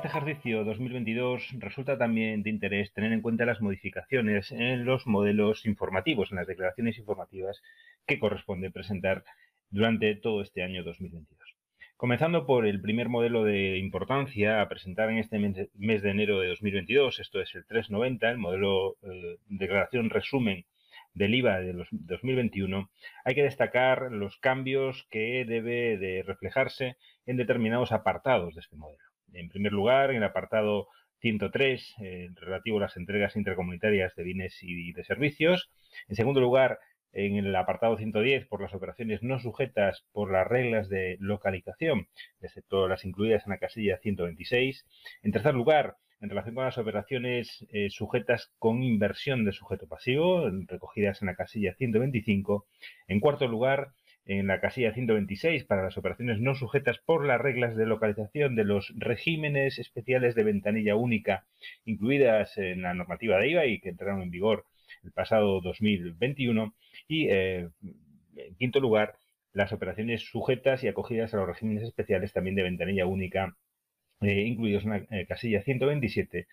este ejercicio 2022 resulta también de interés tener en cuenta las modificaciones en los modelos informativos, en las declaraciones informativas que corresponde presentar durante todo este año 2022. Comenzando por el primer modelo de importancia a presentar en este mes de enero de 2022, esto es el 390, el modelo de eh, declaración resumen del IVA de los 2021, hay que destacar los cambios que debe de reflejarse en determinados apartados de este modelo. En primer lugar, en el apartado 103, eh, relativo a las entregas intercomunitarias de bienes y de servicios. En segundo lugar, en el apartado 110, por las operaciones no sujetas por las reglas de localización, excepto las incluidas en la casilla 126. En tercer lugar, en relación con las operaciones eh, sujetas con inversión de sujeto pasivo, recogidas en la casilla 125. En cuarto lugar, en la casilla 126 para las operaciones no sujetas por las reglas de localización de los regímenes especiales de ventanilla única incluidas en la normativa de IVA y que entraron en vigor el pasado 2021. Y eh, en quinto lugar, las operaciones sujetas y acogidas a los regímenes especiales también de ventanilla única eh, incluidos en la eh, casilla 127,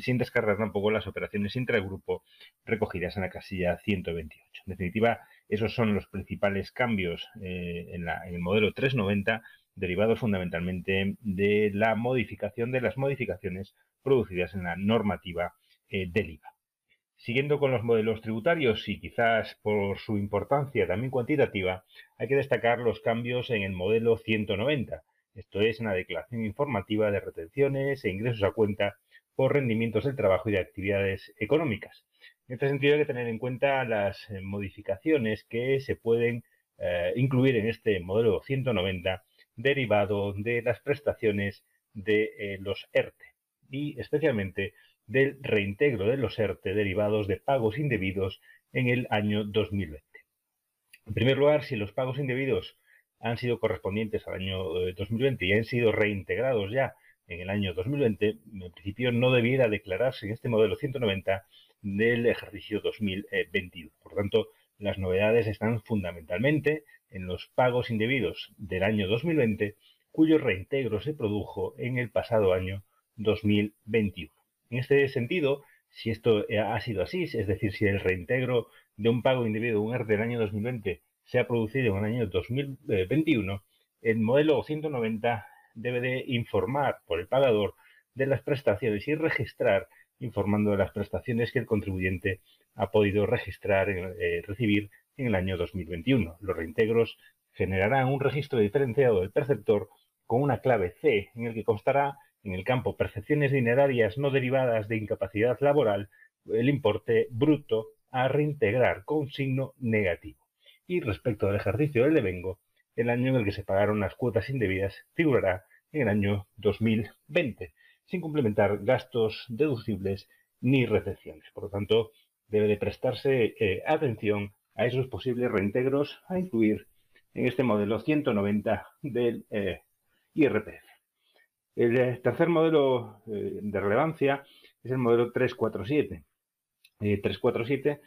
sin descargar tampoco las operaciones intragrupo recogidas en la casilla 128. En definitiva, esos son los principales cambios eh, en, el modelo 390, derivados fundamentalmente de la modificación de las modificaciones producidas en la normativa eh, del IVA. Siguiendo con los modelos tributarios y quizás por su importancia también cuantitativa, hay que destacar los cambios en el modelo 190, esto es en la declaración informativa de retenciones e ingresos a cuenta por rendimientos del trabajo y de actividades económicas. En este sentido hay que tener en cuenta las eh, modificaciones que se pueden eh, incluir en este modelo 190 derivado de las prestaciones de eh, los ERTE y especialmente del reintegro de los ERTE derivados de pagos indebidos en el año 2020. En primer lugar, si los pagos indebidos han sido correspondientes al año 2020 y han sido reintegrados ya en el año 2020, en principio no debiera declararse en este modelo 190 del ejercicio 2021. Por tanto, las novedades están fundamentalmente en los pagos indebidos del año 2020, cuyo reintegro se produjo en el pasado año 2021. En este sentido, si esto ha sido así, es decir, si el reintegro de un pago indebido, un ERTE del año 2020, se ha producido en el año 2021, el modelo 190 debe de informar por el pagador de las prestaciones y registrar informando de las prestaciones que el contribuyente ha podido registrar, eh, recibir en el año 2021. Los reintegros generarán un registro diferenciado del perceptor con una clave C en el que constará en el campo percepciones dinerarias no derivadas de incapacidad laboral el importe bruto a reintegrar con signo negativo. Y respecto al ejercicio del devengo, el año en el que se pagaron las cuotas indebidas figurará en el año 2020 sin complementar gastos deducibles ni retenciones. Por lo tanto, debe de prestarse eh, atención a esos posibles reintegros a incluir en este modelo 190 del eh, IRPF. El eh, tercer modelo de relevancia es el modelo 347. 347,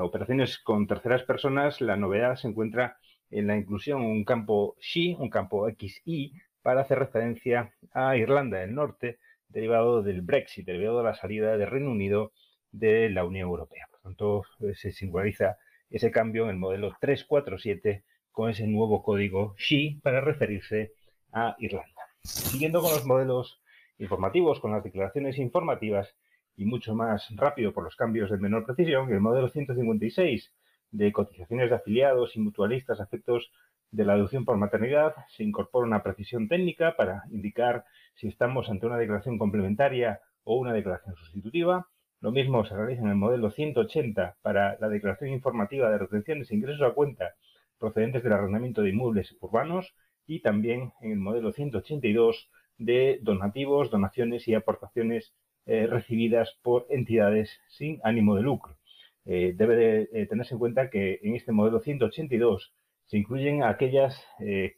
operaciones con terceras personas, la novedad se encuentra en la inclusión un campo XI, un campo XI, para hacer referencia a Irlanda del Norte, derivado del Brexit, derivado de la salida del Reino Unido de la Unión Europea. Por tanto, se singulariza ese cambio en el modelo 347 con ese nuevo código SHE para referirse a Irlanda. Siguiendo con los modelos informativos, con las declaraciones informativas y mucho más rápido por los cambios de menor precisión, el modelo 156 de cotizaciones de afiliados y mutualistas a efectos de la deducción por maternidad se incorpora una precisión técnica para indicar si estamos ante una declaración complementaria o una declaración sustitutiva. Lo mismo se realiza en el modelo 180 para la declaración informativa de retenciones e ingresos a cuenta procedentes del arrendamiento de inmuebles urbanos y también en el modelo 182 de donativos, donaciones y aportaciones eh, recibidas por entidades sin ánimo de lucro. Eh, debe de, eh, tenerse en cuenta que en este modelo 182 se incluyen aquellas eh,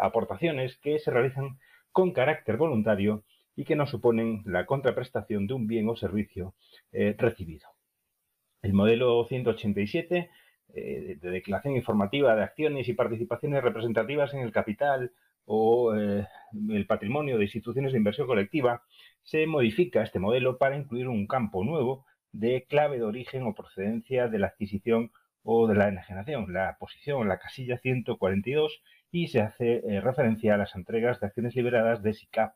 aportaciones que se realizan con carácter voluntario y que no suponen la contraprestación de un bien o servicio eh, recibido. El modelo 187 eh, de declaración informativa de acciones y participaciones representativas en el capital o el patrimonio de instituciones de inversión colectiva, se modifica este modelo para incluir un campo nuevo de clave de origen o procedencia de la adquisición o de la enajenación, la posición, la casilla 142, y se hace eh, referencia a las entregas de acciones liberadas de SICAP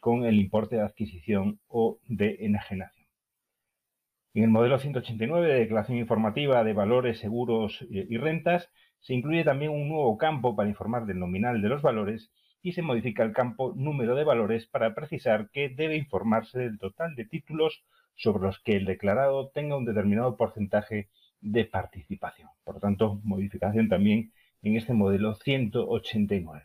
con el importe de adquisición o de enajenación. En el modelo 189 de declaración informativa de valores, seguros y rentas, se incluye también un nuevo campo para informar del nominal de los valores y se modifica el campo número de valores para precisar que debe informarse del total de títulos sobre los que el declarado tenga un determinado porcentaje de participación. Por lo tanto, modificación también en este modelo 189.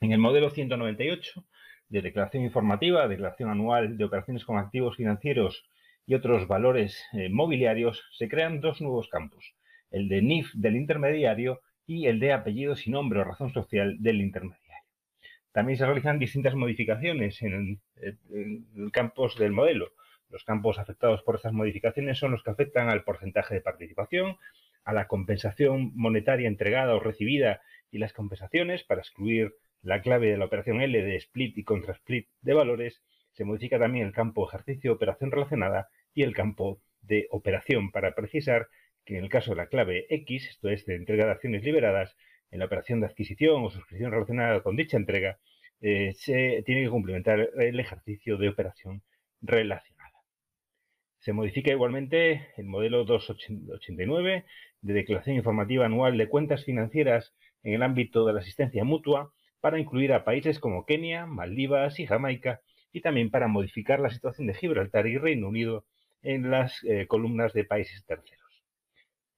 En el modelo 198 de declaración informativa, declaración anual de operaciones con activos financieros y otros valores eh, mobiliarios, se crean dos nuevos campos, el de NIF del intermediario y el de apellidos y nombre o razón social del intermediario. También se realizan distintas modificaciones en, en campos del modelo. Los campos afectados por estas modificaciones son los que afectan al porcentaje de participación, a la compensación monetaria entregada o recibida y las compensaciones para excluir la clave de la operación L de split y contra split de valores, se modifica también el campo ejercicio operación relacionada y el campo de operación para precisar que en el caso de la clave X, esto es de entrega de acciones liberadas, en la operación de adquisición o suscripción relacionada con dicha entrega, eh, se tiene que complementar el ejercicio de operación relacionada. Se modifica igualmente el modelo 289 de declaración informativa anual de cuentas financieras en el ámbito de la asistencia mutua para incluir a países como Kenia, Maldivas y Jamaica y también para modificar la situación de Gibraltar y Reino Unido en las eh, columnas de países terceros.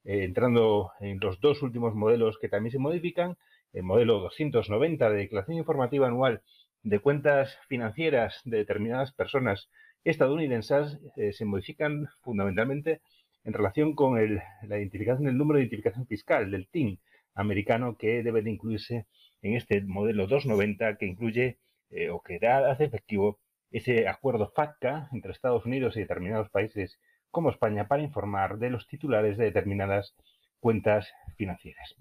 Eh, entrando en los dos últimos modelos que también se modifican, el modelo 290 de declaración informativa anual de cuentas financieras de determinadas personas estadounidenses eh, se modifican fundamentalmente en relación con la identificación del número de identificación fiscal del TIN americano que debe de incluirse en este modelo 290 que incluye eh, o que da, hace efectivo ese acuerdo FATCA entre Estados Unidos y determinados países como España para informar de los titulares de determinadas cuentas financieras.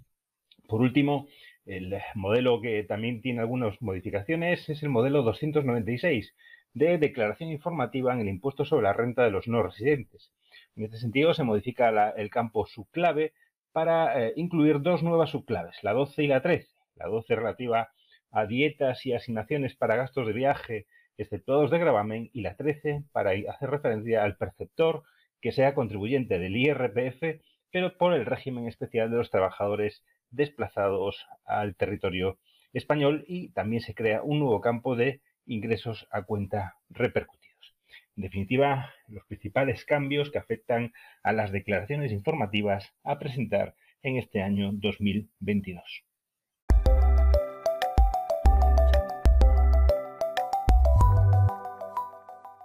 Por último, el modelo que también tiene algunas modificaciones es el modelo 296 de declaración informativa en el impuesto sobre la renta de los no residentes. En este sentido, se modifica el campo subclave para eh, incluir dos nuevas subclaves, la 12 y la 13. La 12 relativa a dietas y asignaciones para gastos de viaje exceptuados de gravamen y la 13 para hacer referencia al perceptor que sea contribuyente del IRPF, pero por el régimen especial de los trabajadores desplazados al territorio español y también se crea un nuevo campo de ingresos a cuenta repercutidos. En definitiva, los principales cambios que afectan a las declaraciones informativas a presentar en este año 2022.